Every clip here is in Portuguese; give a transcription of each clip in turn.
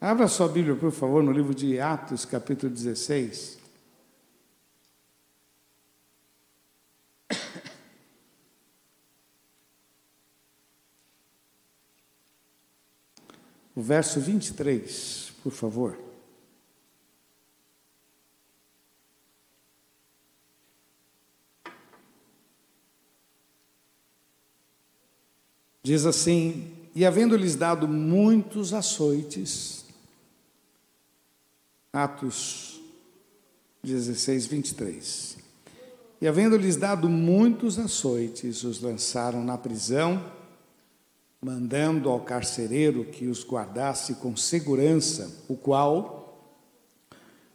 Abra sua Bíblia, por favor, no livro de Atos, capítulo 16. O verso 23, por favor. Diz assim: E havendo-lhes dado muitos açoites, Atos 16, 23. E havendo-lhes dado muitos açoites, os lançaram na prisão, mandando ao carcereiro que os guardasse com segurança, o qual,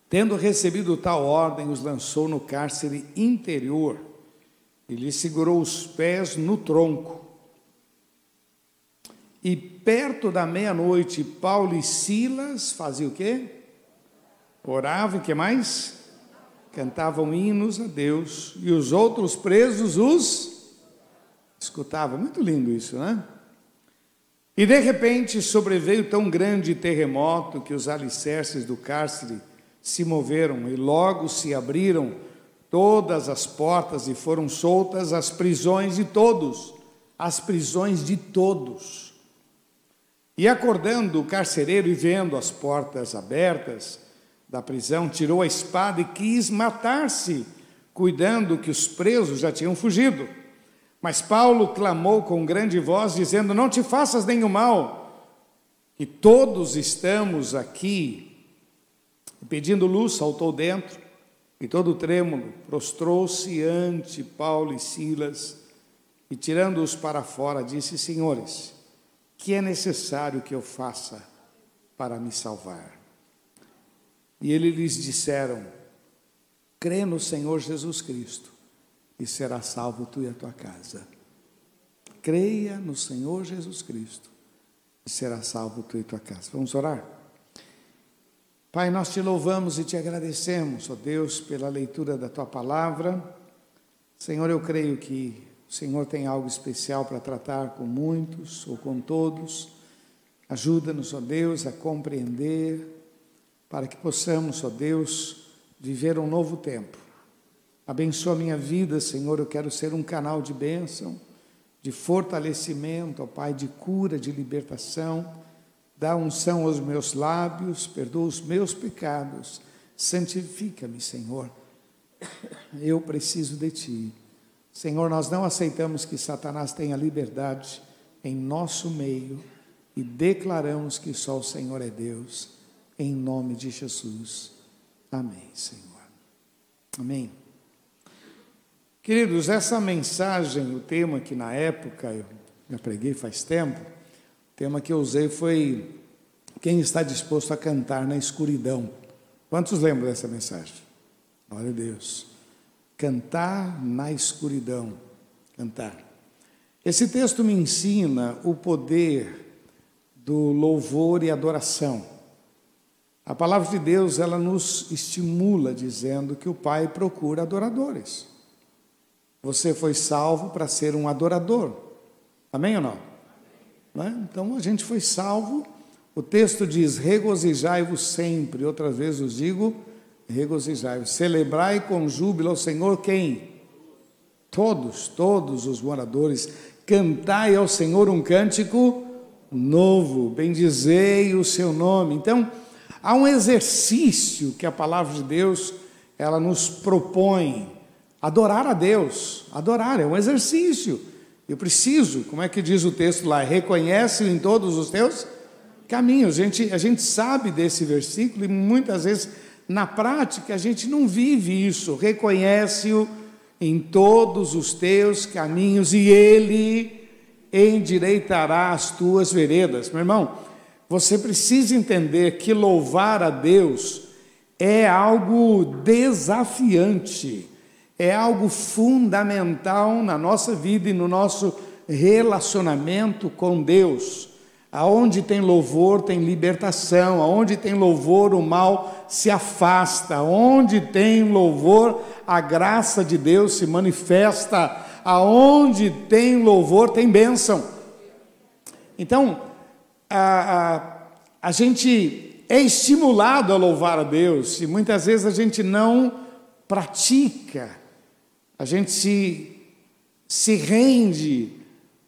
tendo recebido tal ordem, os lançou no cárcere interior e lhe segurou os pés no tronco e perto da meia-noite, Paulo e Silas faziam o quê? Oravam, o que mais? Cantavam hinos a Deus, e os outros presos os escutavam. Muito lindo isso, né? E de repente sobreveio tão grande terremoto que os alicerces do cárcere se moveram e logo se abriram todas as portas e foram soltas as prisões de todos, as prisões de todos. E acordando o carcereiro e vendo as portas abertas da prisão, tirou a espada e quis matar-se, cuidando que os presos já tinham fugido. Mas Paulo clamou com grande voz, dizendo: Não te faças nenhum mal, que todos estamos aqui. E pedindo luz, saltou dentro, e todo trêmulo prostrou-se ante Paulo e Silas, e tirando-os para fora, disse: Senhores, que é necessário que eu faça para me salvar? E eles lhes disseram: crê no Senhor Jesus Cristo e será salvo tu e a tua casa. Creia no Senhor Jesus Cristo e será salvo tu e tua casa. Vamos orar? Pai, nós te louvamos e te agradecemos, ó Deus, pela leitura da tua palavra. Senhor, eu creio que o Senhor tem algo especial para tratar com muitos ou com todos. Ajuda-nos, ó Deus, a compreender, para que possamos, ó Deus, viver um novo tempo. Abençoa a minha vida, Senhor. Eu quero ser um canal de bênção, de fortalecimento, ó Pai, de cura, de libertação. Dá unção aos meus lábios, perdoa os meus pecados. Santifica-me, Senhor. Eu preciso de Ti. Senhor, nós não aceitamos que Satanás tenha liberdade em nosso meio e declaramos que só o Senhor é Deus, em nome de Jesus. Amém, Senhor. Amém. Queridos, essa mensagem, o tema que na época eu já preguei faz tempo, o tema que eu usei foi quem está disposto a cantar na escuridão. Quantos lembram dessa mensagem? Glória a Deus. Cantar na escuridão. Cantar. Esse texto me ensina o poder do louvor e adoração. A palavra de Deus, ela nos estimula dizendo que o Pai procura adoradores. Você foi salvo para ser um adorador. Amém ou não? não é? Então a gente foi salvo. O texto diz: regozijai-vos sempre. Outras vezes eu digo: regozijai-vos, celebrai com júbilo ao Senhor quem? Todos, todos os moradores, cantai ao Senhor um cântico novo, bendizei o seu nome. Então, há um exercício que a palavra de Deus ela nos propõe, adorar a Deus, adorar é um exercício. Eu preciso, como é que diz o texto lá? Reconhece-o em todos os teus caminhos. A gente, a gente sabe desse versículo e muitas vezes na prática, a gente não vive isso, reconhece-o em todos os teus caminhos e ele endireitará as tuas veredas. Meu irmão, você precisa entender que louvar a Deus é algo desafiante, é algo fundamental na nossa vida e no nosso relacionamento com Deus. Aonde tem louvor, tem libertação. Aonde tem louvor, o mal se afasta. Aonde tem louvor, a graça de Deus se manifesta. Aonde tem louvor, tem bênção. Então, a, a, a gente é estimulado a louvar a Deus e muitas vezes a gente não pratica, a gente se, se rende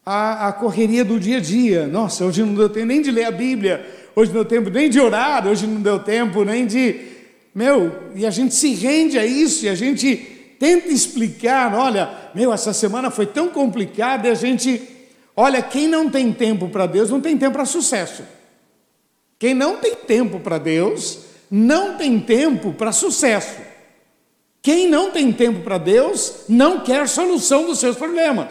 à, à correria do dia a dia. Nossa, hoje não deu tempo nem de ler a Bíblia, hoje não deu tempo nem de orar, hoje não deu tempo nem de. Meu, e a gente se rende a isso e a gente tenta explicar: olha, meu, essa semana foi tão complicada a gente. Olha, quem não tem tempo para Deus não tem tempo para sucesso. Quem não tem tempo para Deus, não tem tempo para sucesso. Quem não tem tempo para Deus, não quer solução dos seus problemas.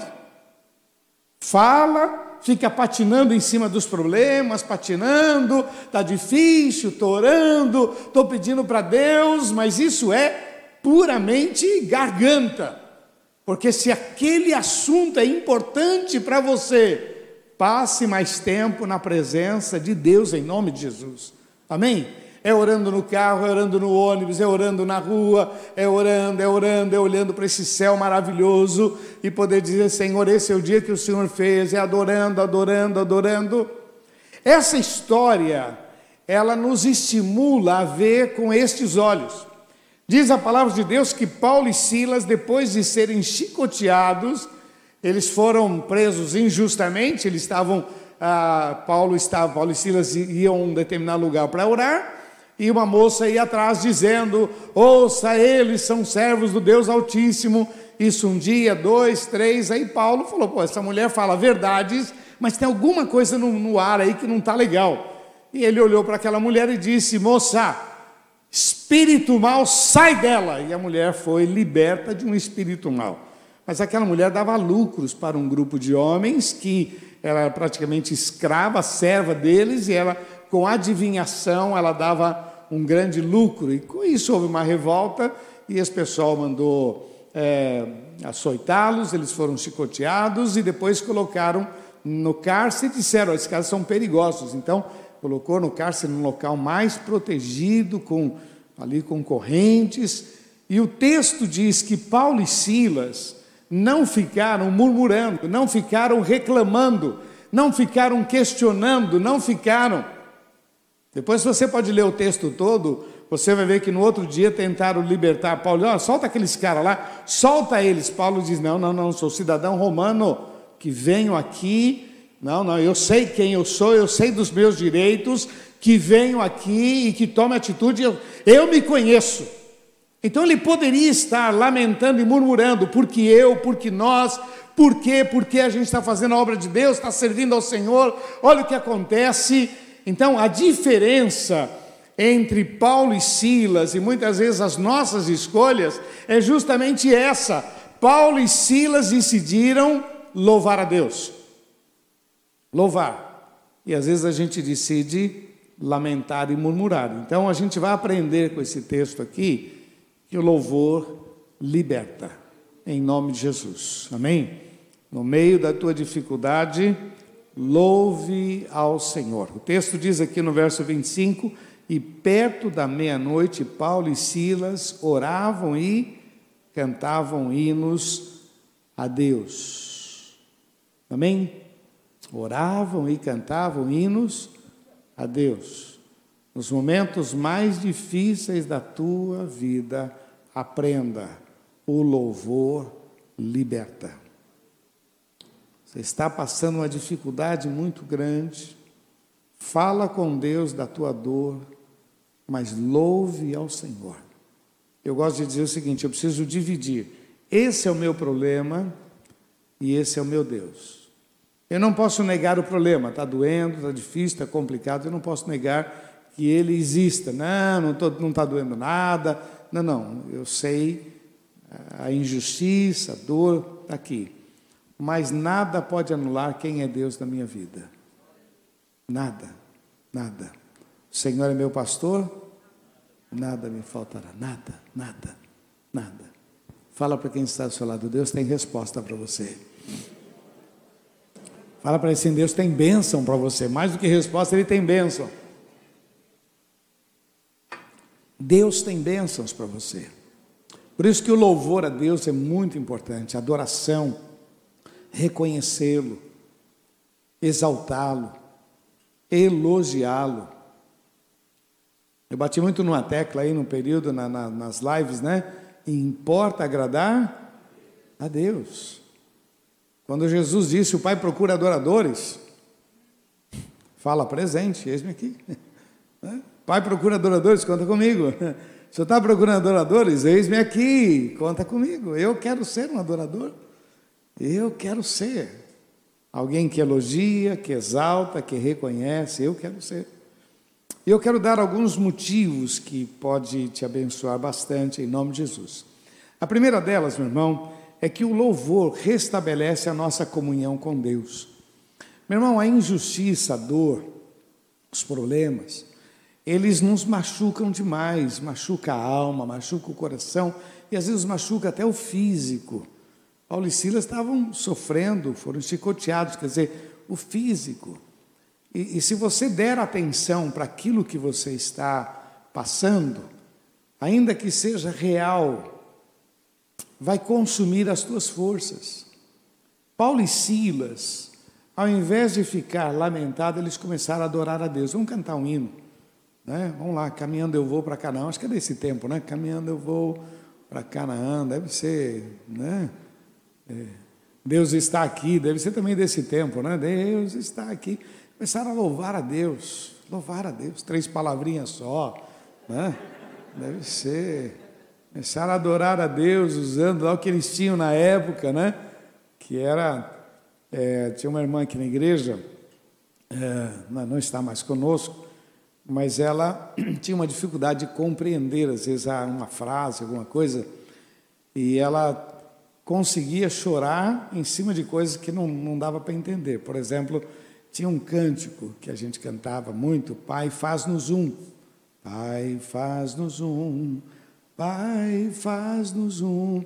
Fala, fica patinando em cima dos problemas, patinando, está difícil, estou orando, estou pedindo para Deus, mas isso é puramente garganta. Porque se aquele assunto é importante para você, Passe mais tempo na presença de Deus em nome de Jesus. Amém? É orando no carro, é orando no ônibus, é orando na rua, é orando, é orando, é olhando para esse céu maravilhoso e poder dizer: Senhor, esse é o dia que o Senhor fez, é adorando, adorando, adorando. Essa história, ela nos estimula a ver com estes olhos. Diz a palavra de Deus que Paulo e Silas, depois de serem chicoteados, eles foram presos injustamente, eles estavam, ah, Paulo estava, Paulo e Silas iam a um determinado lugar para orar, e uma moça ia atrás dizendo: Ouça, eles são servos do Deus Altíssimo. Isso um dia, dois, três. Aí Paulo falou: Pô, essa mulher fala verdades, mas tem alguma coisa no, no ar aí que não está legal. E ele olhou para aquela mulher e disse: Moça, espírito mal, sai dela. E a mulher foi liberta de um espírito mal. Mas aquela mulher dava lucros para um grupo de homens que era praticamente escrava, serva deles, e ela, com adivinhação, ela dava um grande lucro. E com isso houve uma revolta e esse pessoal mandou é, açoitá-los, eles foram chicoteados e depois colocaram no cárcere e disseram: esses caras são perigosos. Então, colocou no cárcere num local mais protegido, com ali com correntes. E o texto diz que Paulo e Silas não ficaram murmurando, não ficaram reclamando, não ficaram questionando, não ficaram. Depois você pode ler o texto todo, você vai ver que no outro dia tentaram libertar Paulo. Oh, solta aqueles caras lá, solta eles. Paulo diz: Não, não, não, sou cidadão romano que venho aqui. Não, não, eu sei quem eu sou, eu sei dos meus direitos, que venho aqui e que tome atitude. Eu, eu me conheço. Então ele poderia estar lamentando e murmurando, porque eu, porque nós, por quê? Porque a gente está fazendo a obra de Deus, está servindo ao Senhor, olha o que acontece. Então a diferença entre Paulo e Silas e muitas vezes as nossas escolhas é justamente essa. Paulo e Silas decidiram louvar a Deus. Louvar. E às vezes a gente decide lamentar e murmurar. Então a gente vai aprender com esse texto aqui que o louvor liberta, em nome de Jesus. Amém? No meio da tua dificuldade, louve ao Senhor. O texto diz aqui no verso 25: E perto da meia-noite, Paulo e Silas oravam e cantavam hinos a Deus. Amém? Oravam e cantavam hinos a Deus. Nos momentos mais difíceis da tua vida, Aprenda, o louvor liberta. Você está passando uma dificuldade muito grande, fala com Deus da tua dor, mas louve ao Senhor. Eu gosto de dizer o seguinte: eu preciso dividir. Esse é o meu problema e esse é o meu Deus. Eu não posso negar o problema, está doendo, está difícil, está complicado, eu não posso negar que ele exista. Não, não está doendo nada, não, não, eu sei a injustiça, a dor está aqui. Mas nada pode anular quem é Deus na minha vida. Nada, nada. O Senhor é meu pastor, nada me faltará. Nada, nada, nada. Fala para quem está ao seu lado, Deus tem resposta para você. Fala para ele assim, Deus tem bênção para você. Mais do que resposta, Ele tem bênção. Deus tem bênçãos para você. Por isso que o louvor a Deus é muito importante, adoração, reconhecê-lo, exaltá-lo, elogiá-lo. Eu bati muito numa tecla aí no período, na, na, nas lives, né? Importa agradar a Deus. Quando Jesus disse: O Pai procura adoradores, fala presente, eis-me aqui. Né? Pai procura adoradores, conta comigo. Se eu está procurando adoradores, eis-me aqui, conta comigo. Eu quero ser um adorador. Eu quero ser alguém que elogia, que exalta, que reconhece. Eu quero ser. E eu quero dar alguns motivos que pode te abençoar bastante em nome de Jesus. A primeira delas, meu irmão, é que o louvor restabelece a nossa comunhão com Deus. Meu irmão, a injustiça, a dor, os problemas, eles nos machucam demais, machuca a alma, machuca o coração e às vezes machuca até o físico. Paulo e Silas estavam sofrendo, foram chicoteados, quer dizer, o físico. E, e se você der atenção para aquilo que você está passando, ainda que seja real, vai consumir as tuas forças. Paulo e Silas, ao invés de ficar lamentado, eles começaram a adorar a Deus. Vamos cantar um hino. Né? Vamos lá, caminhando eu vou para Canaã. Acho que é desse tempo, né? Caminhando eu vou para Canaã. Deve ser, né? É, Deus está aqui. Deve ser também desse tempo, né? Deus está aqui. Começaram a louvar a Deus, louvar a Deus, três palavrinhas só, né? Deve ser. Começaram a adorar a Deus usando lá o que eles tinham na época, né? Que era. É, tinha uma irmã aqui na igreja, é, não está mais conosco, mas ela tinha uma dificuldade de compreender, às vezes, uma frase, alguma coisa, e ela conseguia chorar em cima de coisas que não, não dava para entender. Por exemplo, tinha um cântico que a gente cantava muito, Pai, faz-nos um. Pai, faz-nos um. Pai, faz-nos um.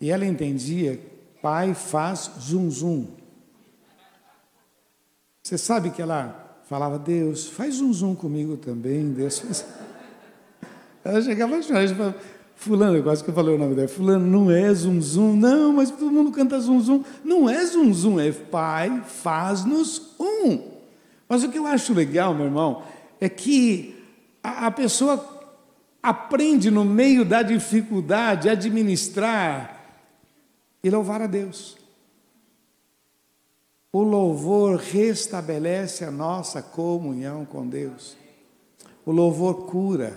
E ela entendia, Pai, faz zum zum. Você sabe que ela falava, Deus, faz zum zum comigo também, Deus faz. Ela chegava a chorar, Fulano, quase que eu falei o nome dela. Fulano, não é zum zum. Não, mas todo mundo canta zum zum. Não é zum zum, é Pai, faz-nos um. Mas o que eu acho legal, meu irmão, é que a, a pessoa aprende no meio da dificuldade a administrar e louvar a Deus. O louvor restabelece a nossa comunhão com Deus. O louvor cura,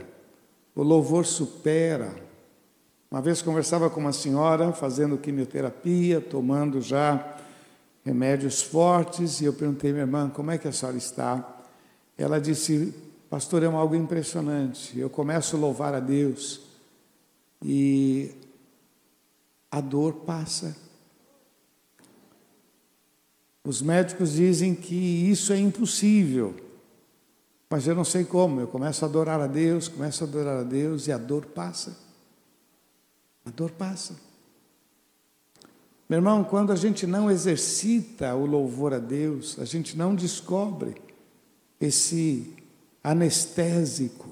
o louvor supera, uma vez conversava com uma senhora fazendo quimioterapia, tomando já remédios fortes, e eu perguntei, minha irmã, como é que a senhora está? Ela disse, pastor, é algo impressionante. Eu começo a louvar a Deus e a dor passa. Os médicos dizem que isso é impossível, mas eu não sei como. Eu começo a adorar a Deus, começo a adorar a Deus e a dor passa. A dor passa. Meu irmão, quando a gente não exercita o louvor a Deus, a gente não descobre esse anestésico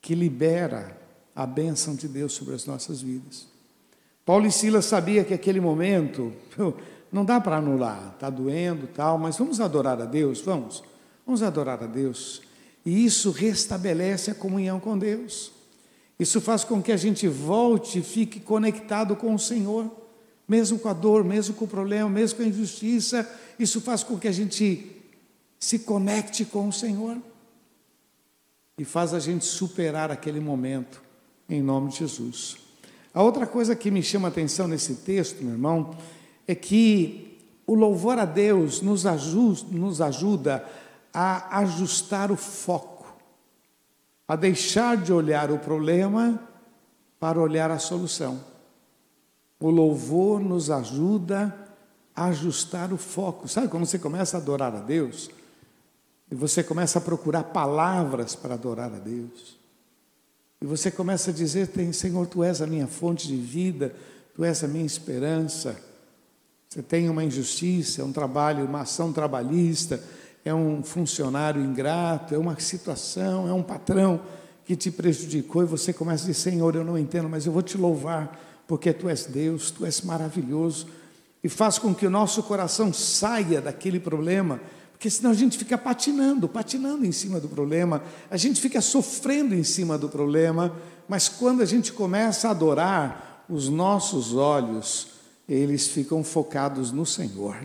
que libera a bênção de Deus sobre as nossas vidas. Paulo e Silas sabia que aquele momento não dá para anular, está doendo, tal, mas vamos adorar a Deus, vamos, vamos adorar a Deus. E isso restabelece a comunhão com Deus. Isso faz com que a gente volte e fique conectado com o Senhor, mesmo com a dor, mesmo com o problema, mesmo com a injustiça. Isso faz com que a gente se conecte com o Senhor e faz a gente superar aquele momento, em nome de Jesus. A outra coisa que me chama a atenção nesse texto, meu irmão, é que o louvor a Deus nos ajuda, nos ajuda a ajustar o foco a deixar de olhar o problema para olhar a solução. O louvor nos ajuda a ajustar o foco. Sabe quando você começa a adorar a Deus? E você começa a procurar palavras para adorar a Deus. E você começa a dizer: Senhor, tu és a minha fonte de vida, tu és a minha esperança. Você tem uma injustiça, um trabalho, uma ação trabalhista é um funcionário ingrato, é uma situação, é um patrão que te prejudicou e você começa a dizer: Senhor, eu não entendo, mas eu vou te louvar, porque tu és Deus, tu és maravilhoso. E faz com que o nosso coração saia daquele problema, Porque senão a gente fica patinando, patinando em cima do problema, a gente fica sofrendo em cima do problema, mas quando a gente começa a adorar, os nossos olhos, eles ficam focados no Senhor.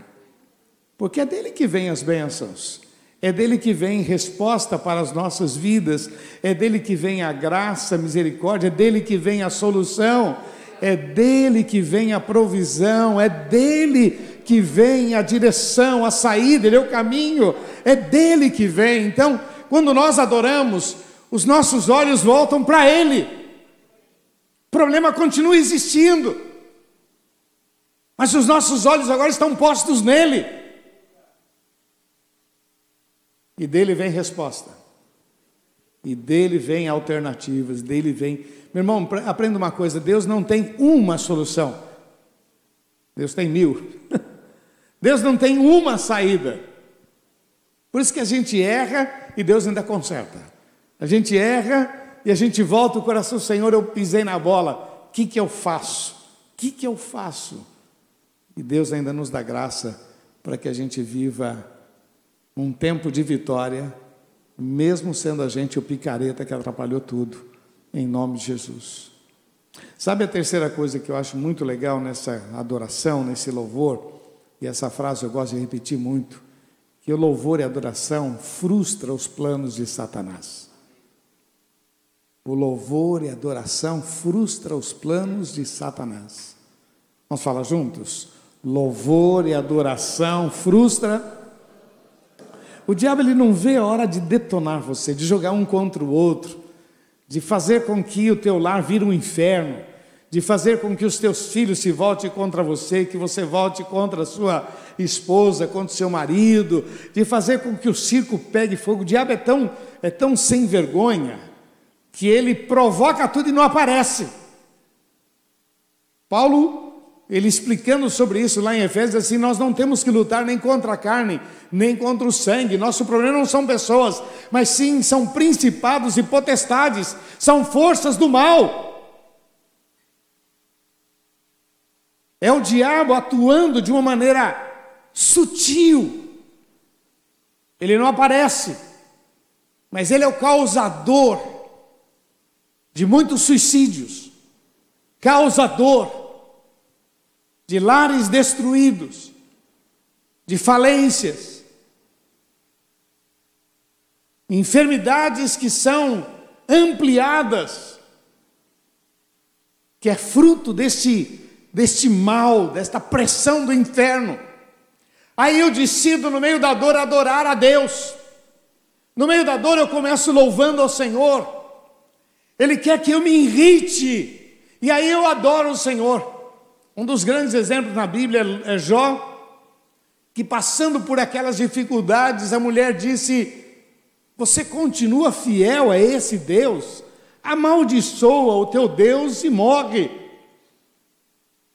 Porque é dele que vêm as bênçãos. É dele que vem resposta para as nossas vidas, é dele que vem a graça, a misericórdia, é dele que vem a solução, é dele que vem a provisão, é dele que vem a direção, a saída, ele é o caminho, é dele que vem. Então, quando nós adoramos, os nossos olhos voltam para ele. O problema continua existindo, mas os nossos olhos agora estão postos nele. E dele vem resposta. E dele vem alternativas, dele vem. Meu irmão, aprenda uma coisa: Deus não tem uma solução, Deus tem mil. Deus não tem uma saída. Por isso que a gente erra e Deus ainda conserta. A gente erra e a gente volta o coração, Senhor, eu pisei na bola. O que, que eu faço? O que, que eu faço? E Deus ainda nos dá graça para que a gente viva um tempo de vitória, mesmo sendo a gente o picareta que atrapalhou tudo, em nome de Jesus. Sabe a terceira coisa que eu acho muito legal nessa adoração, nesse louvor? E essa frase eu gosto de repetir muito: que o louvor e a adoração frustra os planos de Satanás. O louvor e a adoração frustra os planos de Satanás. Vamos falar juntos? Louvor e adoração frustra o diabo ele não vê a hora de detonar você, de jogar um contra o outro, de fazer com que o teu lar vire um inferno, de fazer com que os teus filhos se voltem contra você, que você volte contra a sua esposa, contra o seu marido, de fazer com que o circo pegue fogo. O diabo é tão, é tão sem vergonha que ele provoca tudo e não aparece. Paulo ele explicando sobre isso lá em Efésios, assim, nós não temos que lutar nem contra a carne, nem contra o sangue. Nosso problema não são pessoas, mas sim são principados e potestades, são forças do mal. É o diabo atuando de uma maneira sutil. Ele não aparece, mas ele é o causador de muitos suicídios, causador de lares destruídos, de falências, enfermidades que são ampliadas, que é fruto deste, deste mal, desta pressão do inferno. Aí eu decido, no meio da dor, adorar a Deus. No meio da dor, eu começo louvando ao Senhor. Ele quer que eu me irrite, e aí eu adoro o Senhor. Um dos grandes exemplos na Bíblia é Jó, que passando por aquelas dificuldades, a mulher disse: Você continua fiel a esse Deus? Amaldiçoa o teu Deus e morre.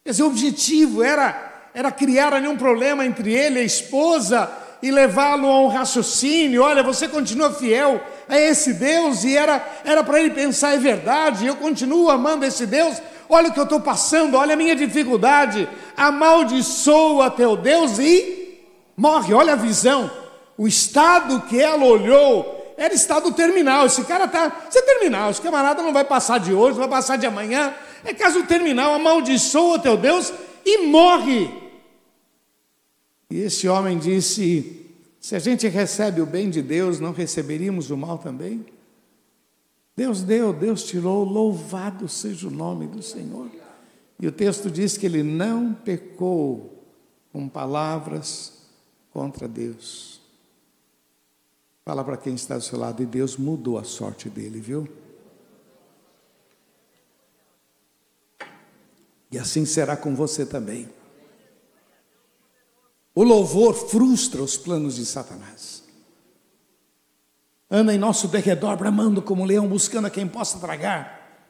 Esse objetivo era, era criar ali um problema entre ele e a esposa e levá-lo a um raciocínio. Olha, você continua fiel a esse Deus, e era para ele pensar, é verdade, eu continuo amando esse Deus, olha o que eu estou passando, olha a minha dificuldade, amaldiçoa teu Deus e morre. Olha a visão, o estado que ela olhou era estado terminal. Esse cara está, isso é terminal, esse camarada não vai passar de hoje, não vai passar de amanhã, é caso terminal, amaldiçoa teu Deus e morre. E esse homem disse: se a gente recebe o bem de Deus, não receberíamos o mal também? Deus deu, Deus tirou, louvado seja o nome do Senhor. E o texto diz que ele não pecou com palavras contra Deus. Fala para quem está do seu lado, e Deus mudou a sorte dele, viu? E assim será com você também. O louvor frustra os planos de Satanás anda em nosso derredor, bramando como leão, buscando a quem possa tragar,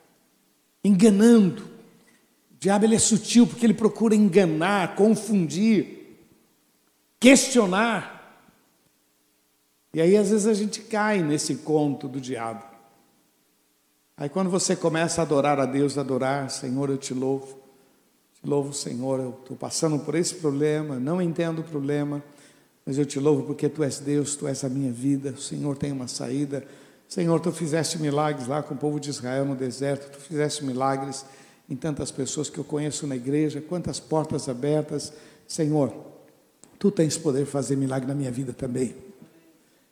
enganando. O diabo ele é sutil porque ele procura enganar, confundir, questionar. E aí às vezes a gente cai nesse conto do diabo. Aí quando você começa a adorar a Deus, adorar, Senhor, eu te louvo. Louvo, Senhor, eu estou passando por esse problema, não entendo o problema, Mas eu te louvo porque tu és Deus, tu és a minha vida. O Senhor tem uma saída. Senhor, tu fizeste milagres lá com o povo de Israel no deserto, tu fizeste milagres em tantas pessoas que eu conheço na igreja, quantas portas abertas. Senhor, tu tens poder fazer milagre na minha vida também.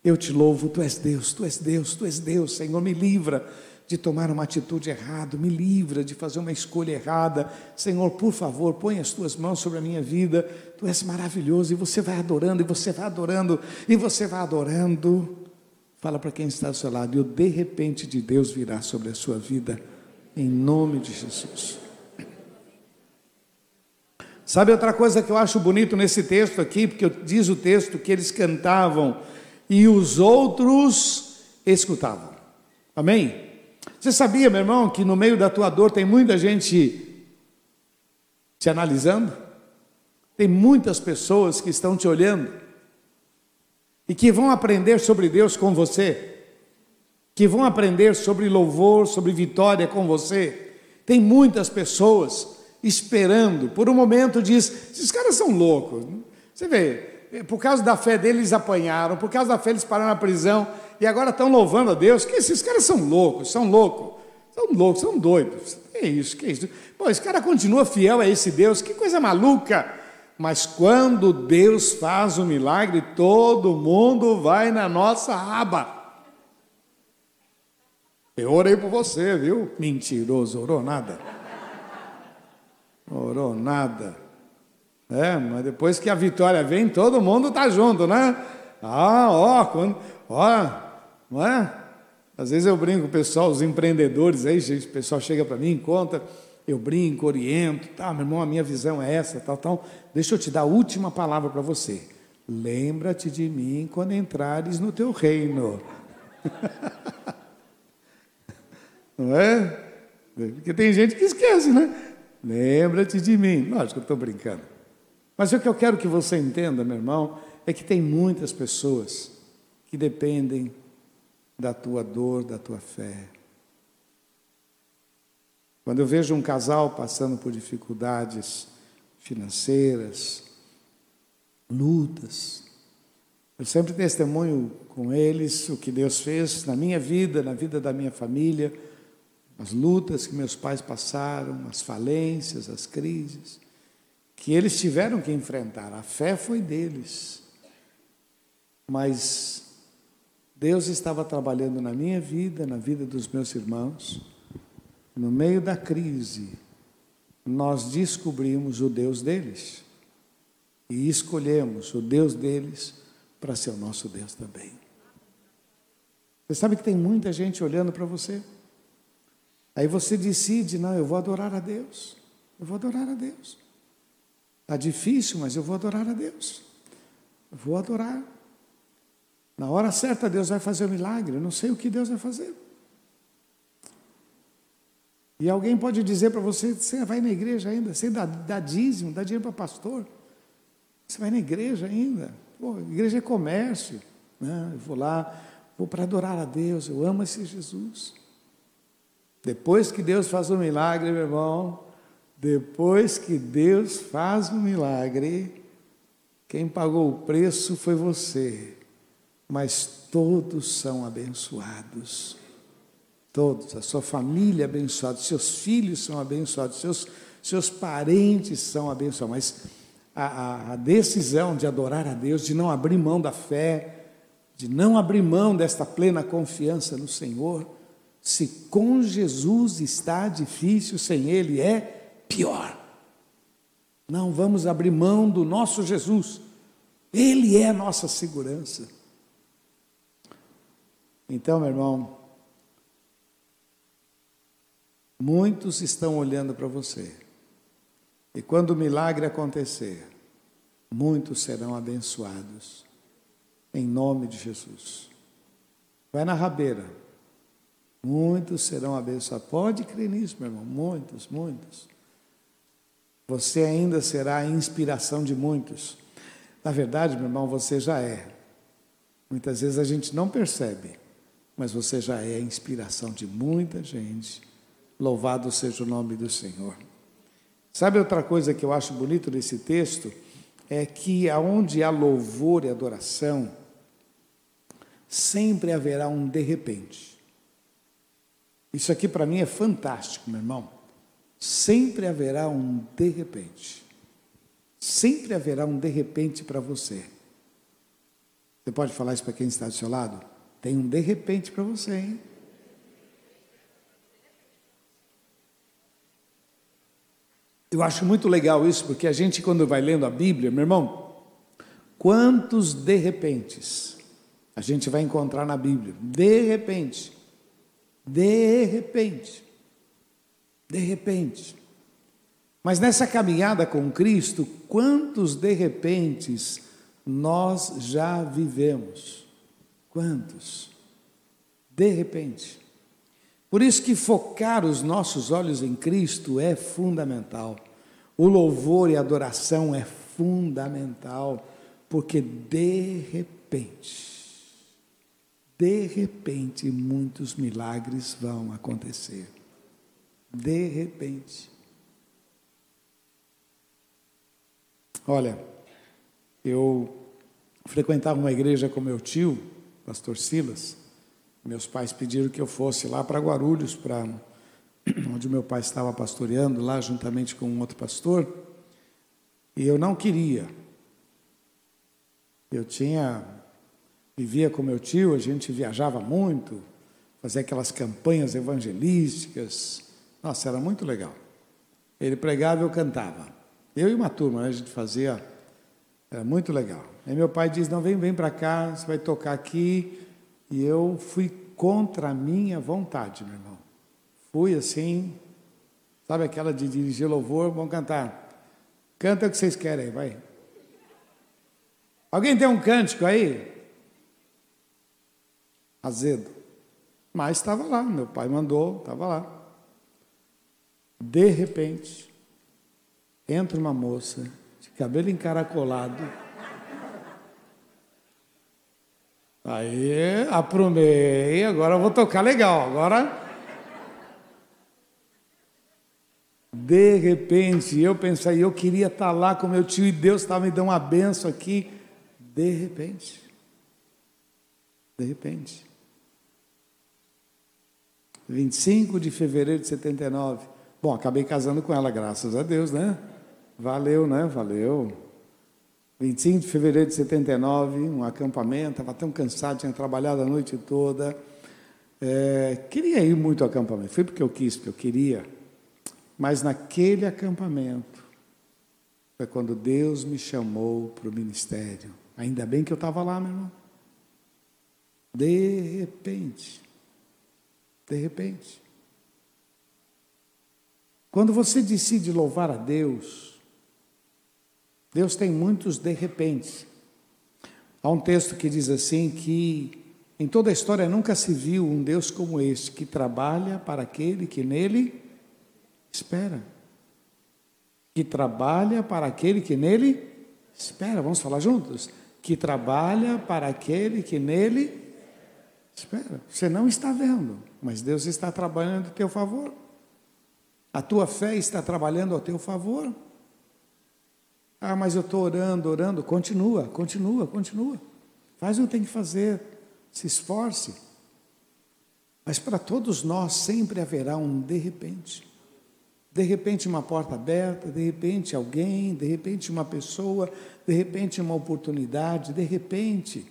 Eu te louvo, tu és Deus, tu és Deus, tu és Deus. Senhor, me livra de tomar uma atitude errada, me livra de fazer uma escolha errada. Senhor, por favor, põe as tuas mãos sobre a minha vida. Tu és maravilhoso e você vai adorando, e você vai adorando, e você vai adorando. Fala para quem está ao seu lado, e o de repente de Deus virá sobre a sua vida, em nome de Jesus. Sabe outra coisa que eu acho bonito nesse texto aqui, porque diz o texto que eles cantavam e os outros escutavam. Amém? Você sabia, meu irmão, que no meio da tua dor tem muita gente te analisando? Tem muitas pessoas que estão te olhando e que vão aprender sobre Deus com você, que vão aprender sobre louvor, sobre vitória com você. Tem muitas pessoas esperando, por um momento diz: esses caras são loucos. Você vê, por causa da fé deles apanharam, por causa da fé eles pararam na prisão, e agora estão louvando a Deus. Que esses caras são loucos, são loucos, são loucos, são doidos. Que isso, que isso? Pô, esse cara continua fiel a esse Deus, que coisa maluca. Mas quando Deus faz o um milagre, todo mundo vai na nossa aba. Eu orei por você, viu? Mentiroso, orou nada. Orou nada. É, mas depois que a vitória vem, todo mundo está junto, né? Ah, ó, quando, ó, não é? Às vezes eu brinco com o pessoal, os empreendedores aí, o pessoal chega para mim, conta, eu brinco, oriento, tá, meu irmão, a minha visão é essa, tal, tal. Deixa eu te dar a última palavra para você. Lembra-te de mim quando entrares no teu reino. Não é? Porque tem gente que esquece, né? Lembra-te de mim. Lógico que eu estou brincando. Mas o que eu quero que você entenda, meu irmão, é que tem muitas pessoas que dependem da tua dor, da tua fé. Quando eu vejo um casal passando por dificuldades financeiras, lutas, eu sempre testemunho com eles o que Deus fez na minha vida, na vida da minha família, as lutas que meus pais passaram, as falências, as crises, que eles tiveram que enfrentar. A fé foi deles. Mas Deus estava trabalhando na minha vida, na vida dos meus irmãos. No meio da crise, nós descobrimos o Deus deles e escolhemos o Deus deles para ser o nosso Deus também. Você sabe que tem muita gente olhando para você. Aí você decide, não, eu vou adorar a Deus. Eu vou adorar a Deus. Está difícil, mas eu vou adorar a Deus. Eu vou adorar. Na hora certa, Deus vai fazer o um milagre. Eu não sei o que Deus vai fazer. E alguém pode dizer para você: você vai na igreja ainda, você dá, dá dízimo, dá dinheiro para pastor. Você vai na igreja ainda. Pô, igreja é comércio. Né? Eu vou lá, vou para adorar a Deus, eu amo esse Jesus. Depois que Deus faz o um milagre, meu irmão, depois que Deus faz o um milagre, quem pagou o preço foi você mas todos são abençoados. Todos, a sua família é abençoada, seus filhos são abençoados, seus, seus parentes são abençoados. Mas a, a, a decisão de adorar a Deus, de não abrir mão da fé, de não abrir mão desta plena confiança no Senhor, se com Jesus está difícil, sem Ele é pior. Não vamos abrir mão do nosso Jesus, Ele é a nossa segurança. Então, meu irmão, muitos estão olhando para você. E quando o milagre acontecer, muitos serão abençoados. Em nome de Jesus. Vai na rabeira. Muitos serão abençoados. Pode crer nisso, meu irmão. Muitos, muitos. Você ainda será a inspiração de muitos. Na verdade, meu irmão, você já é. Muitas vezes a gente não percebe mas você já é a inspiração de muita gente. Louvado seja o nome do Senhor. Sabe outra coisa que eu acho bonito nesse texto? é que aonde há louvor e adoração, sempre haverá um de repente. Isso aqui para mim é fantástico, meu irmão. Sempre haverá um de repente. Sempre haverá um de repente para você. Você pode falar isso para quem está do seu lado? Tem um de repente para você, hein? Eu acho muito legal isso, porque a gente, quando vai lendo a Bíblia, meu irmão, quantos de repentes a gente vai encontrar na Bíblia? De repente. De repente. De repente. Mas nessa caminhada com Cristo, quantos de repentes nós já vivemos? Quantos? De repente. Por isso que focar os nossos olhos em Cristo é fundamental. O louvor e a adoração é fundamental, porque de repente, de repente, muitos milagres vão acontecer. De repente. Olha, eu frequentava uma igreja com meu tio, pastor Silas, meus pais pediram que eu fosse lá para Guarulhos, para onde meu pai estava pastoreando, lá juntamente com um outro pastor, e eu não queria. Eu tinha, vivia com meu tio, a gente viajava muito, fazia aquelas campanhas evangelísticas, nossa, era muito legal. Ele pregava eu cantava. Eu e uma turma, né, a gente fazia, era muito legal. Aí meu pai diz: Não, vem, vem para cá, você vai tocar aqui. E eu fui contra a minha vontade, meu irmão. Fui assim, sabe aquela de dirigir louvor, vamos cantar. Canta o que vocês querem aí, vai. Alguém tem um cântico aí? Azedo. Mas estava lá, meu pai mandou, estava lá. De repente, entra uma moça cabelo encaracolado Aí, aprumei, agora vou tocar legal. Agora. De repente, eu pensei, eu queria estar lá com meu tio e Deus estava me dando uma benção aqui. De repente. De repente. 25 de fevereiro de 79. Bom, acabei casando com ela, graças a Deus, né? Valeu, né? Valeu. 25 de fevereiro de 79, um acampamento, estava tão cansado, tinha trabalhado a noite toda. É, queria ir muito ao acampamento, fui porque eu quis, porque eu queria. Mas naquele acampamento foi quando Deus me chamou para o ministério. Ainda bem que eu estava lá, meu irmão. De repente, de repente. Quando você decide louvar a Deus, Deus tem muitos de repente. Há um texto que diz assim que em toda a história nunca se viu um Deus como este, que trabalha para aquele que nele espera. Que trabalha para aquele que nele espera. Vamos falar juntos? Que trabalha para aquele que nele espera. Você não está vendo, mas Deus está trabalhando a teu favor. A tua fé está trabalhando a teu favor. Ah, mas eu estou orando, orando. Continua, continua, continua. Faz o que tem que fazer. Se esforce. Mas para todos nós sempre haverá um de repente. De repente, uma porta aberta, de repente, alguém, de repente, uma pessoa, de repente, uma oportunidade, de repente.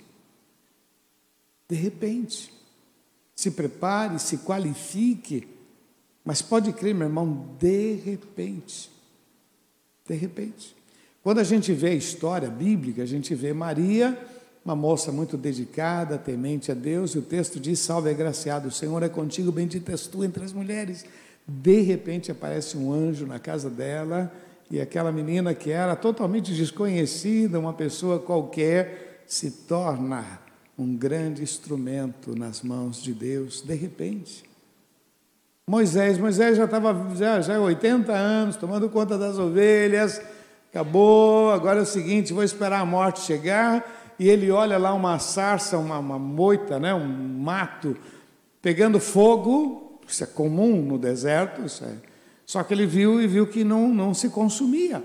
De repente. Se prepare, se qualifique. Mas pode crer, meu irmão, de repente. De repente. Quando a gente vê a história bíblica, a gente vê Maria, uma moça muito dedicada, temente a Deus, e o texto diz: Salve, agraciado, o Senhor é contigo, bendita és tu entre as mulheres. De repente aparece um anjo na casa dela, e aquela menina que era totalmente desconhecida, uma pessoa qualquer, se torna um grande instrumento nas mãos de Deus, de repente. Moisés, Moisés já estava já, já 80 anos, tomando conta das ovelhas, acabou, agora é o seguinte, vou esperar a morte chegar, e ele olha lá uma sarça, uma, uma moita, né, um mato, pegando fogo, isso é comum no deserto, é, só que ele viu e viu que não, não se consumia.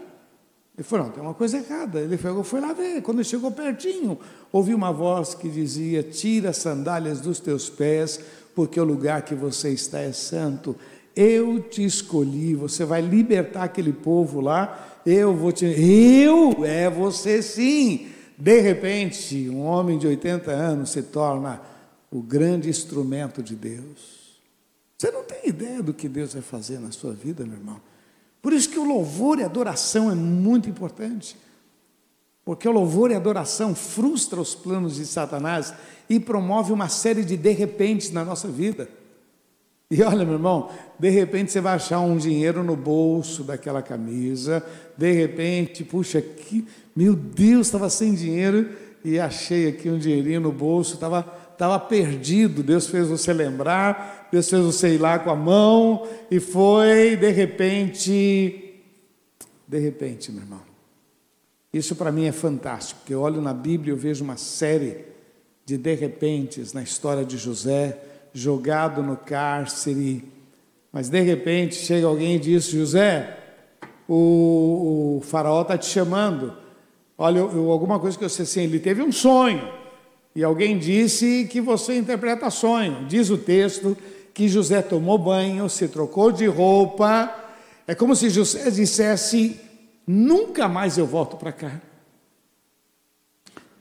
Ele falou, não, tem uma coisa errada. Ele foi, foi lá ver. Quando ele chegou pertinho, ouviu uma voz que dizia: Tira as sandálias dos teus pés, porque o lugar que você está é santo. Eu te escolhi, você vai libertar aquele povo lá. Eu vou te. Eu? É você sim. De repente, um homem de 80 anos se torna o grande instrumento de Deus. Você não tem ideia do que Deus vai fazer na sua vida, meu irmão. Por isso que o louvor e a adoração é muito importante. Porque o louvor e a adoração frustra os planos de Satanás e promove uma série de de repentes na nossa vida. E olha, meu irmão, de repente você vai achar um dinheiro no bolso daquela camisa, de repente, puxa, que, meu Deus, estava sem dinheiro e achei aqui um dinheirinho no bolso, estava estava perdido, Deus fez você lembrar, Deus fez você ir lá com a mão e foi, de repente, de repente, meu irmão. Isso para mim é fantástico, porque eu olho na Bíblia e vejo uma série de de repentes na história de José, jogado no cárcere, mas de repente chega alguém e diz: José, o, o faraó está te chamando. Olha, eu, eu, alguma coisa que eu sei assim, ele teve um sonho. E alguém disse que você interpreta sonho. Diz o texto que José tomou banho, se trocou de roupa. É como se José dissesse: nunca mais eu volto para cá.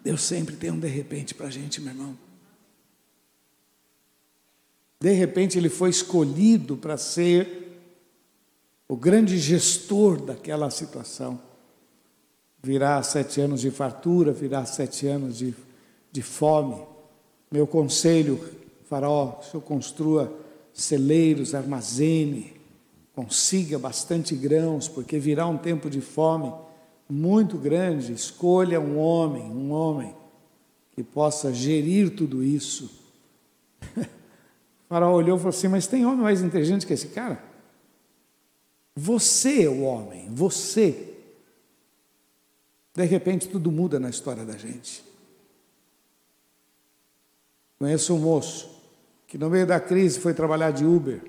Deus sempre tem um de repente para a gente, meu irmão. De repente ele foi escolhido para ser o grande gestor daquela situação. Virá sete anos de fartura, virá sete anos de de fome. Meu conselho, faraó, o senhor construa celeiros, armazene, consiga bastante grãos, porque virá um tempo de fome muito grande. Escolha um homem, um homem que possa gerir tudo isso. Faraó olhou e falou assim: Mas tem homem mais inteligente que esse cara? Você é o homem, você. De repente tudo muda na história da gente. Conheço um moço que no meio da crise foi trabalhar de Uber.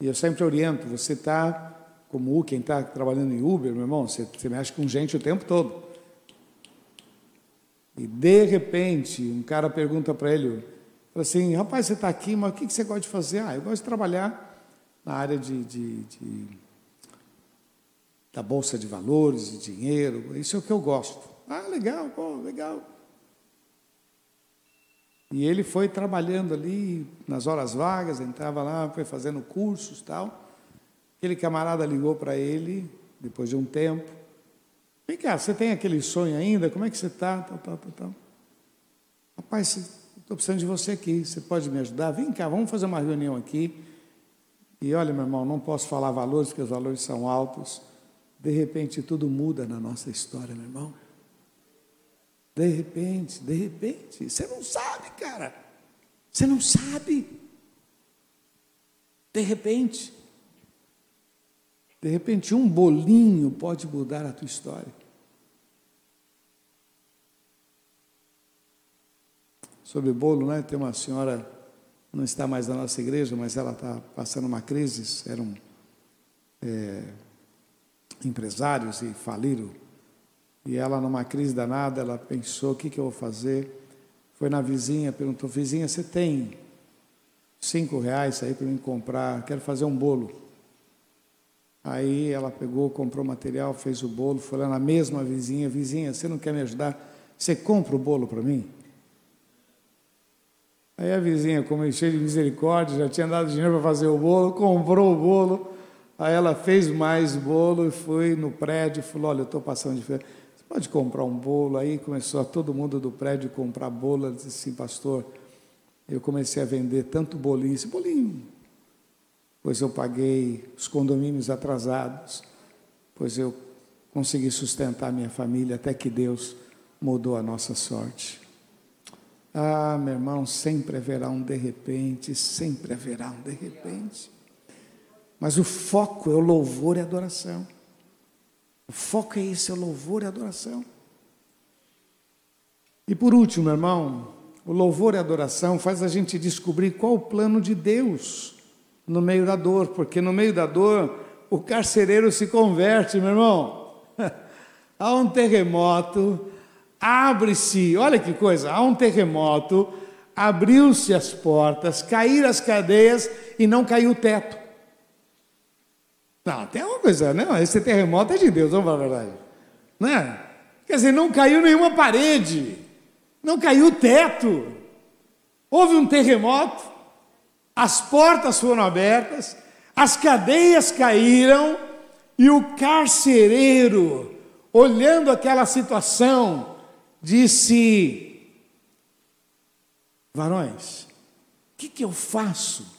E eu sempre oriento, você está, como quem está trabalhando em Uber, meu irmão, você, você mexe com gente o tempo todo. E de repente, um cara pergunta para ele, assim, rapaz, você está aqui, mas o que você gosta de fazer? Ah, eu gosto de trabalhar na área de, de, de da Bolsa de Valores, de dinheiro, isso é o que eu gosto. Ah, legal, pô, legal. E ele foi trabalhando ali nas horas vagas, entrava lá, foi fazendo cursos tal. Aquele camarada ligou para ele, depois de um tempo. Vem cá, você tem aquele sonho ainda? Como é que você está? Tal, tal, tal, tal. Rapaz, estou precisando de você aqui, você pode me ajudar? Vem cá, vamos fazer uma reunião aqui. E olha, meu irmão, não posso falar valores, porque os valores são altos. De repente, tudo muda na nossa história, meu irmão. De repente, de repente, você não sabe, cara. Você não sabe. De repente, de repente, um bolinho pode mudar a tua história. Sobre bolo, né? Tem uma senhora, não está mais na nossa igreja, mas ela está passando uma crise. Eram é, empresários e faliram e ela, numa crise danada, ela pensou: o que, que eu vou fazer? Foi na vizinha, perguntou: vizinha, você tem cinco reais aí para mim comprar? Quero fazer um bolo. Aí ela pegou, comprou material, fez o bolo, foi lá na mesma vizinha: vizinha, você não quer me ajudar? Você compra o bolo para mim? Aí a vizinha, como cheia de misericórdia, já tinha dado dinheiro para fazer o bolo, comprou o bolo. Aí ela fez mais bolo e foi no prédio e falou: Olha, eu estou passando de férias. Pode comprar um bolo. Aí começou todo mundo do prédio comprar bolo. Ela disse assim, pastor, eu comecei a vender tanto bolinho, esse bolinho, pois eu paguei os condomínios atrasados, pois eu consegui sustentar minha família até que Deus mudou a nossa sorte. Ah, meu irmão, sempre haverá um de repente, sempre haverá um de repente. Mas o foco é o louvor e a adoração. O foco é esse, é o louvor e a adoração. E por último, meu irmão, o louvor e a adoração faz a gente descobrir qual o plano de Deus no meio da dor, porque no meio da dor o carcereiro se converte, meu irmão. Há um terremoto, abre-se, olha que coisa, há um terremoto, abriu-se as portas, caíram as cadeias e não caiu o teto. Não, tem uma coisa, não, esse terremoto é de Deus, vamos falar a verdade. Não é? Quer dizer, não caiu nenhuma parede, não caiu o teto. Houve um terremoto, as portas foram abertas, as cadeias caíram e o carcereiro, olhando aquela situação, disse: Varões, o que, que eu faço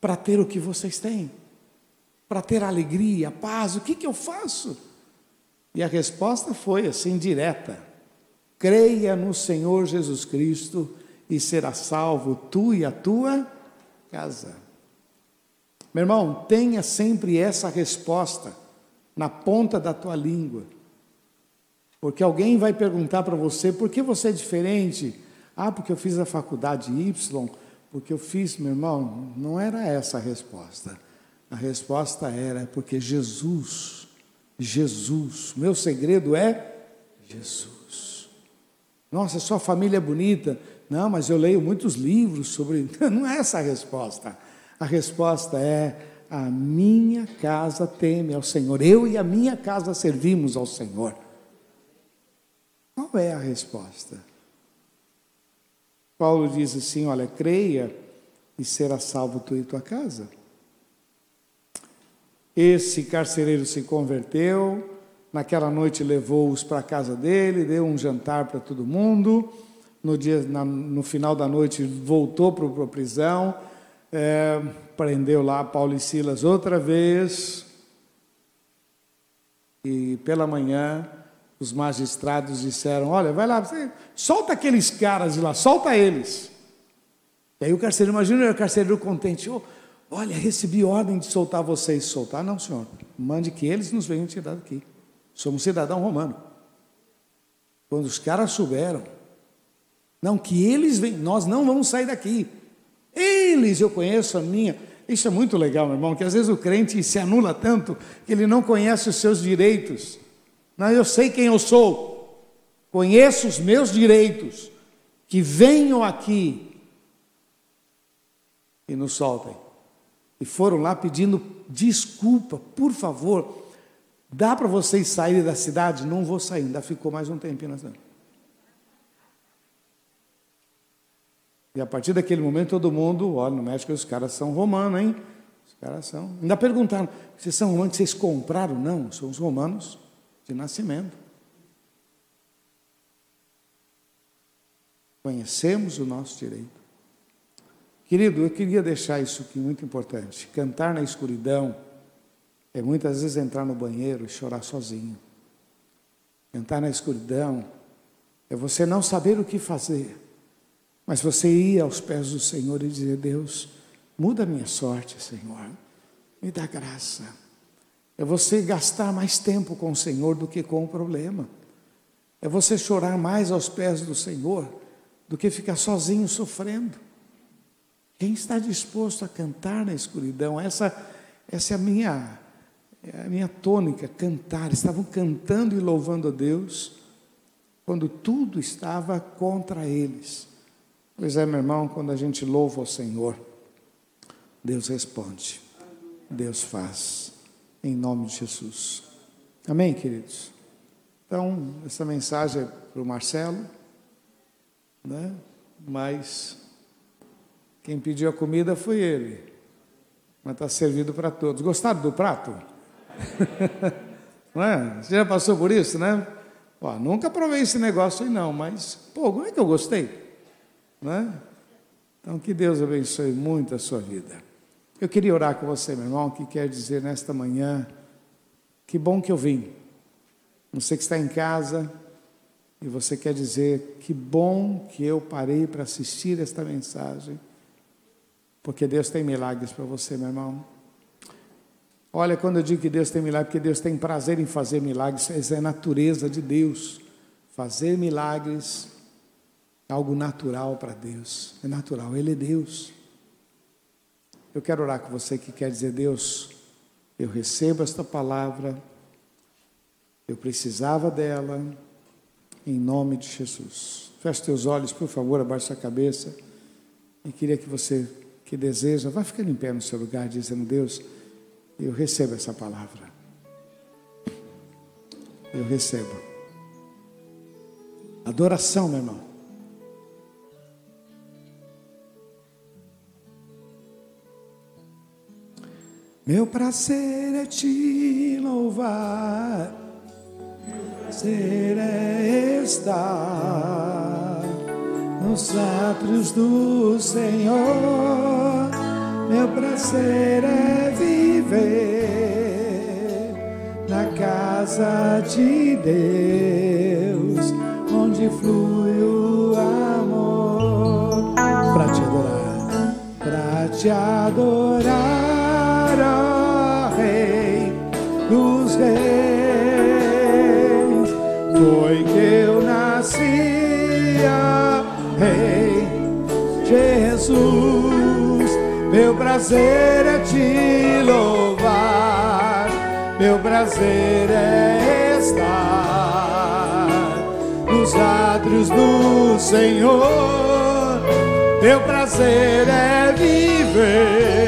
para ter o que vocês têm? Para ter alegria, paz, o que, que eu faço? E a resposta foi assim direta: creia no Senhor Jesus Cristo e será salvo tu e a tua casa. Meu irmão, tenha sempre essa resposta na ponta da tua língua. Porque alguém vai perguntar para você por que você é diferente. Ah, porque eu fiz a faculdade Y, porque eu fiz, meu irmão, não era essa a resposta. A resposta era porque Jesus, Jesus, meu segredo é Jesus. Nossa, sua família é bonita. Não, mas eu leio muitos livros sobre. Não é essa a resposta. A resposta é: a minha casa teme ao Senhor. Eu e a minha casa servimos ao Senhor. Qual é a resposta? Paulo diz assim: Olha, creia e será salvo tu e tua casa. Esse carcereiro se converteu, naquela noite levou-os para a casa dele, deu um jantar para todo mundo. No, dia, na, no final da noite voltou para a prisão, é, prendeu lá Paulo e Silas outra vez. E pela manhã os magistrados disseram: Olha, vai lá, solta aqueles caras de lá, solta eles. E aí o carcereiro, imagina o carcereiro contente: oh, Olha, recebi ordem de soltar vocês. Soltar? Não, senhor. Mande que eles nos venham tirar daqui. Somos cidadão romano. Quando os caras souberam, não, que eles vêm, nós não vamos sair daqui. Eles, eu conheço a minha. Isso é muito legal, meu irmão, que às vezes o crente se anula tanto que ele não conhece os seus direitos. Não, eu sei quem eu sou, conheço os meus direitos, que venham aqui e nos soltem. E foram lá pedindo desculpa, por favor, dá para vocês saírem da cidade? Não vou sair, ainda ficou mais um tempinho na cidade. E a partir daquele momento todo mundo, olha, no México os caras são romanos, hein? Os caras são. Ainda perguntaram, vocês são romanos, vocês compraram? Não, somos romanos de nascimento. Conhecemos o nosso direito. Querido, eu queria deixar isso aqui muito importante. Cantar na escuridão é muitas vezes entrar no banheiro e chorar sozinho. Cantar na escuridão é você não saber o que fazer, mas você ir aos pés do Senhor e dizer: Deus, muda a minha sorte, Senhor, me dá graça é você gastar mais tempo com o Senhor do que com o problema. É você chorar mais aos pés do Senhor do que ficar sozinho sofrendo. Quem está disposto a cantar na escuridão? Essa, essa é a minha, é a minha tônica, cantar. Estavam cantando e louvando a Deus quando tudo estava contra eles. Pois é, meu irmão, quando a gente louva ao Senhor, Deus responde, Deus faz em nome de Jesus. Amém, queridos? Então, essa mensagem é para o Marcelo, né? mas quem pediu a comida foi ele. Mas está servido para todos. Gostaram do prato? não é? Você já passou por isso, né? Ó, nunca provei esse negócio aí não, mas, pô, como é que eu gostei? Né? Então, que Deus abençoe muito a sua vida. Eu queria orar com você, meu irmão, que quer dizer nesta manhã, que bom que eu vim. Você que está em casa e você quer dizer, que bom que eu parei para assistir esta mensagem, porque Deus tem milagres para você, meu irmão. Olha, quando eu digo que Deus tem milagres, porque Deus tem prazer em fazer milagres, essa é a natureza de Deus. Fazer milagres algo natural para Deus, é natural, Ele é Deus. Eu quero orar com você que quer dizer, Deus, Eu recebo esta palavra, eu precisava dela, em nome de Jesus. Feche teus olhos, por favor, abaixe a cabeça. E queria que você que deseja, vá ficando em pé no seu lugar, dizendo: Deus, eu recebo essa palavra. Eu recebo. Adoração, meu irmão. Meu prazer é te louvar, meu prazer é estar nos átrios do Senhor. Meu prazer é viver na casa de Deus, onde flui o amor, para te adorar, para te adorar Rei Jesus. Meu prazer é te louvar, meu prazer é estar nos átrios do Senhor. Meu prazer é viver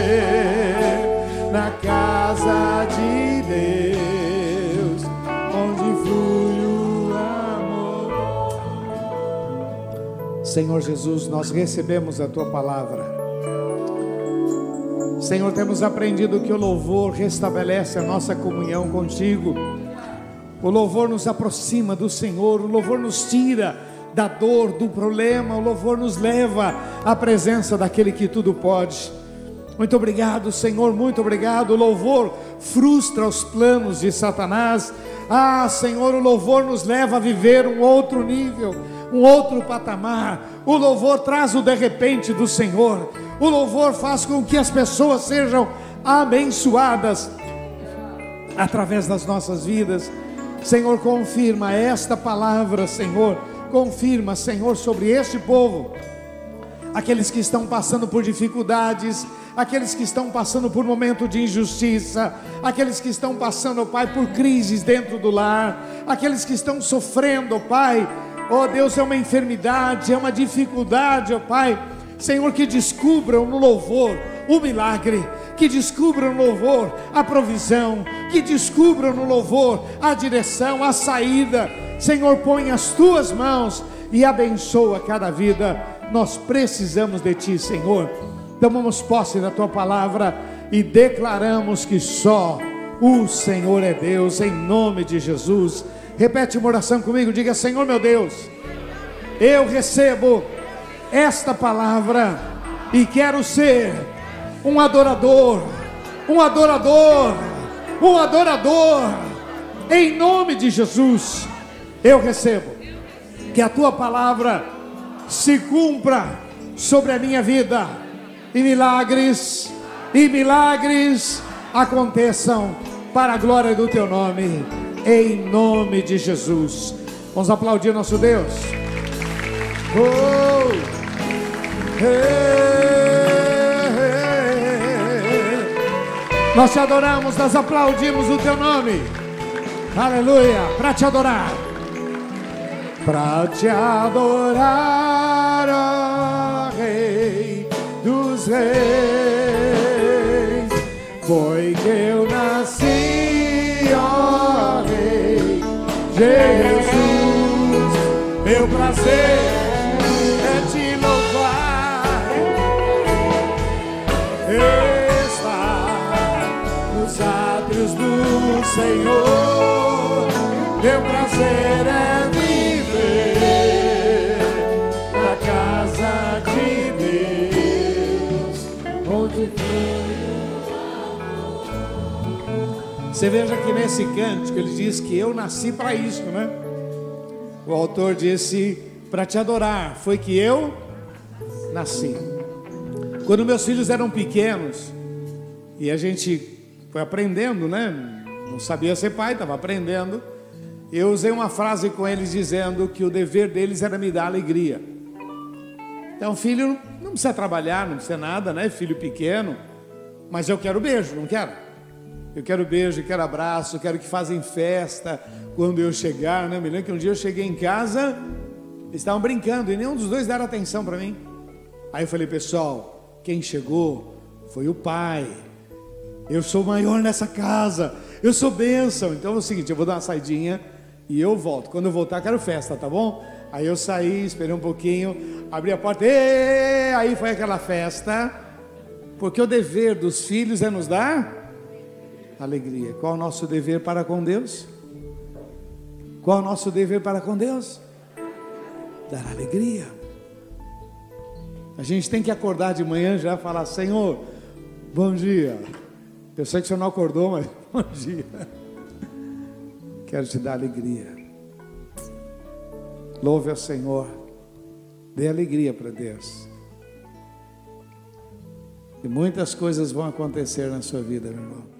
Senhor Jesus, nós recebemos a tua palavra. Senhor, temos aprendido que o louvor restabelece a nossa comunhão contigo. O louvor nos aproxima do Senhor, o louvor nos tira da dor, do problema, o louvor nos leva à presença daquele que tudo pode. Muito obrigado, Senhor, muito obrigado. O louvor frustra os planos de Satanás. Ah, Senhor, o louvor nos leva a viver um outro nível, um outro patamar. O louvor traz o de repente do Senhor. O louvor faz com que as pessoas sejam abençoadas através das nossas vidas. Senhor, confirma esta palavra, Senhor. Confirma, Senhor, sobre este povo. Aqueles que estão passando por dificuldades, aqueles que estão passando por momento de injustiça, aqueles que estão passando, Pai, por crises dentro do lar, aqueles que estão sofrendo, Pai, oh Deus, é uma enfermidade, é uma dificuldade, ó oh, Pai, Senhor, que descubram no louvor o milagre, que descubram no louvor a provisão, que descubram no louvor a direção, a saída. Senhor, põe as tuas mãos e abençoa cada vida. Nós precisamos de ti, Senhor tomamos posse da tua palavra e declaramos que só o Senhor é Deus, em nome de Jesus. Repete uma oração comigo, diga: Senhor meu Deus, eu recebo esta palavra e quero ser um adorador, um adorador, um adorador, em nome de Jesus. Eu recebo que a tua palavra se cumpra sobre a minha vida e milagres, e milagres aconteçam para a glória do teu nome, em nome de Jesus. Vamos aplaudir nosso Deus. Oh, Nós te adoramos, nós aplaudimos o teu nome. Aleluia, para te adorar. Para te adorar, ó Rei dos reis. Prazer é te louvar, estar nos átrios do Senhor. Meu prazer é Você veja que nesse cântico ele diz que eu nasci para isso, né? O autor disse: para te adorar, foi que eu nasci. Quando meus filhos eram pequenos e a gente foi aprendendo, né? Não sabia ser pai, estava aprendendo. Eu usei uma frase com eles dizendo que o dever deles era me dar alegria. Então, filho não precisa trabalhar, não precisa nada, né? Filho pequeno, mas eu quero beijo, não quero? Eu quero beijo, quero abraço, quero que fazem festa quando eu chegar, né? Me lembro que um dia eu cheguei em casa, eles estavam brincando e nenhum dos dois deram atenção para mim. Aí eu falei, pessoal, quem chegou foi o pai. Eu sou maior nessa casa, eu sou bênção. Então é o seguinte, eu vou dar uma saidinha e eu volto. Quando eu voltar, quero festa, tá bom? Aí eu saí, esperei um pouquinho, abri a porta, e aí foi aquela festa. Porque o dever dos filhos é nos dar alegria. Qual o nosso dever para com Deus? Qual o nosso dever para com Deus? Dar alegria. A gente tem que acordar de manhã já e falar: Senhor, bom dia. Eu sei que você não acordou, mas bom dia. Quero te dar alegria. Louve ao Senhor. Dê alegria para Deus. E muitas coisas vão acontecer na sua vida, meu irmão.